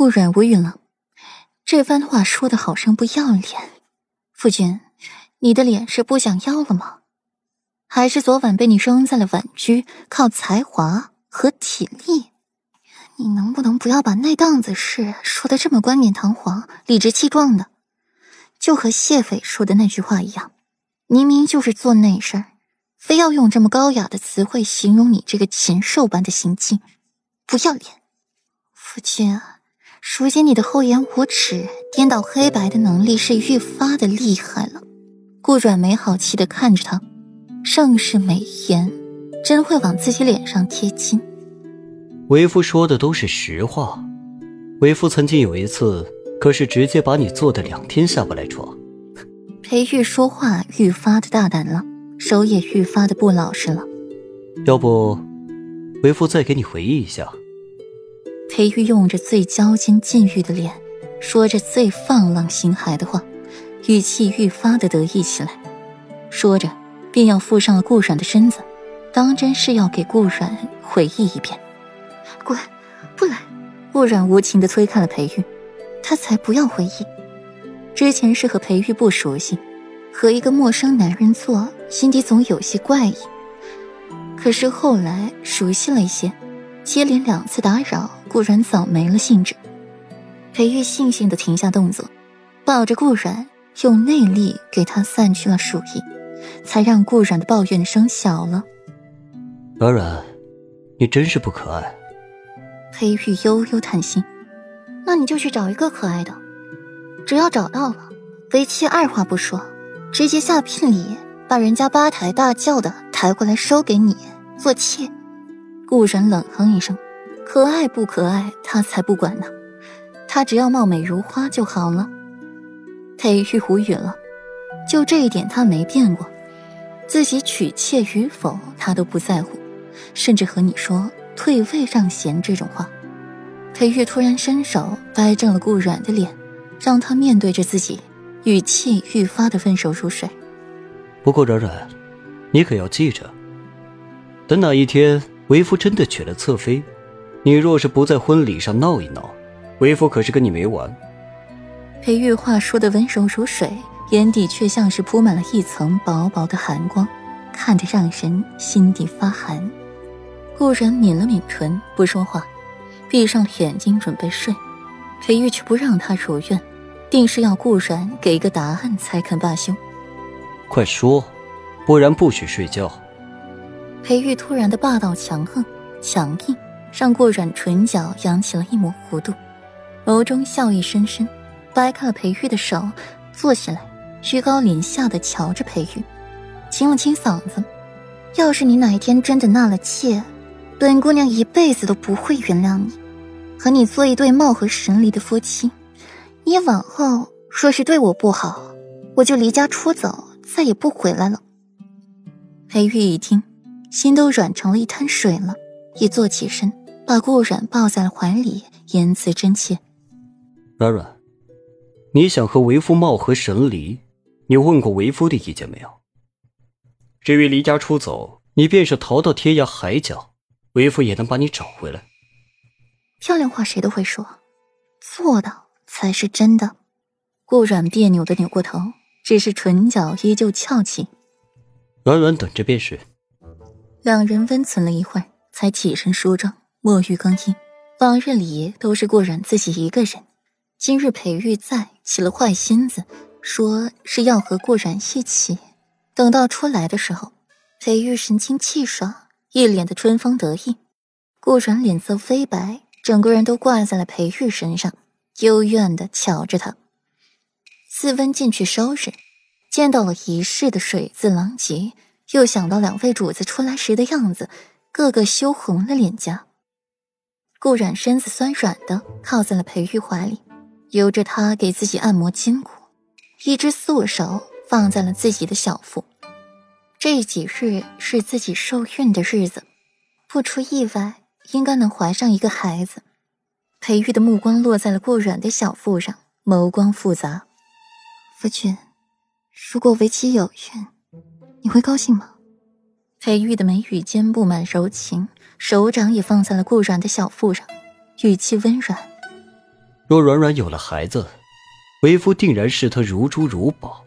顾阮无语了，这番话说的好生不要脸。夫君，你的脸是不想要了吗？还是昨晚被你扔在了婉居，靠才华和体力？你能不能不要把那档子事说的这么冠冕堂皇、理直气壮的？就和谢斐说的那句话一样，明明就是做那事儿，非要用这么高雅的词汇形容你这个禽兽般的行径，不要脸！夫君啊，如今你的厚颜无耻、颠倒黑白的能力是愈发的厉害了。顾阮没好气的看着他，盛世美颜，真会往自己脸上贴金。为夫说的都是实话，为夫曾经有一次，可是直接把你做的两天下不来床。裴玉说话愈发的大胆了，手也愈发的不老实了。要不，为夫再给你回忆一下。裴玉用着最娇矜禁欲的脸，说着最放浪形骸的话，语气愈发的得意起来。说着，便要附上了顾阮的身子，当真是要给顾阮回忆一遍。滚，不来！顾阮无情的推开了裴玉，他才不要回忆。之前是和裴玉不熟悉，和一个陌生男人做，心底总有些怪异。可是后来熟悉了一些，接连两次打扰，顾然早没了兴致。裴玉悻悻的停下动作，抱着顾然，用内力给他散去了暑意，才让顾然的抱怨声小了。软软，你真是不可爱。裴玉悠悠叹息：“那你就去找一个可爱的，只要找到了，为妻二话不说，直接下聘礼，把人家八抬大轿的抬过来收给你做妾。”顾然冷哼一声：“可爱不可爱，他才不管呢，他只要貌美如花就好了。”裴玉无语了，就这一点他没变过，自己娶妾与否他都不在乎，甚至和你说。退位让贤这种话，裴玉突然伸手掰正了顾阮的脸，让他面对着自己，语气愈发的温柔如水。不过，软软，你可要记着，等哪一天为夫真的娶了侧妃，你若是不在婚礼上闹一闹，为夫可是跟你没完。裴玉话说的温柔如水，眼底却像是铺满了一层薄薄的寒光，看着让人心底发寒。顾然抿了抿唇，不说话，闭上了眼睛准备睡。裴玉却不让他如愿，定是要顾然给一个答案才肯罢休。快说，不然不许睡觉。裴玉突然的霸道强横、强硬，让顾然唇角扬起了一抹弧度，眸中笑意深深，掰开了裴玉的手，坐起来，居高临下的瞧着裴玉，清了清嗓子：“要是你哪一天真的纳了妾。”本姑娘一辈子都不会原谅你，和你做一对貌合神离的夫妻。你往后若是对我不好，我就离家出走，再也不回来了。裴玉一听，心都软成了一滩水了，一坐起身，把顾染抱在了怀里，言辞真切。软软，你想和为夫貌合神离，你问过为夫的意见没有？至于离家出走，你便是逃到天涯海角。为夫也能把你找回来。漂亮话谁都会说，做到才是真的。顾软别扭的扭过头，只是唇角依旧翘起。软软等着便是。两人温存了一会儿，才起身梳妆，沐浴更衣。往日里都是顾然自己一个人，今日裴玉在，起了坏心思，说是要和顾然一起。等到出来的时候，裴玉神清气爽。一脸的春风得意，顾然脸色飞白，整个人都挂在了裴玉身上，幽怨的瞧着他。四温进去收拾，见到了一室的水渍狼藉，又想到两位主子出来时的样子，个个羞红了脸颊。顾然身子酸软的靠在了裴玉怀里，由着他给自己按摩筋骨，一只素手放在了自己的小腹。这几日是自己受孕的日子，不出意外，应该能怀上一个孩子。裴玉的目光落在了顾软的小腹上，眸光复杂。夫君，如果为妻有孕，你会高兴吗？裴玉的眉宇间布满柔情，手掌也放在了顾软的小腹上，语气温软。若软软有了孩子，为夫定然视她如珠如宝。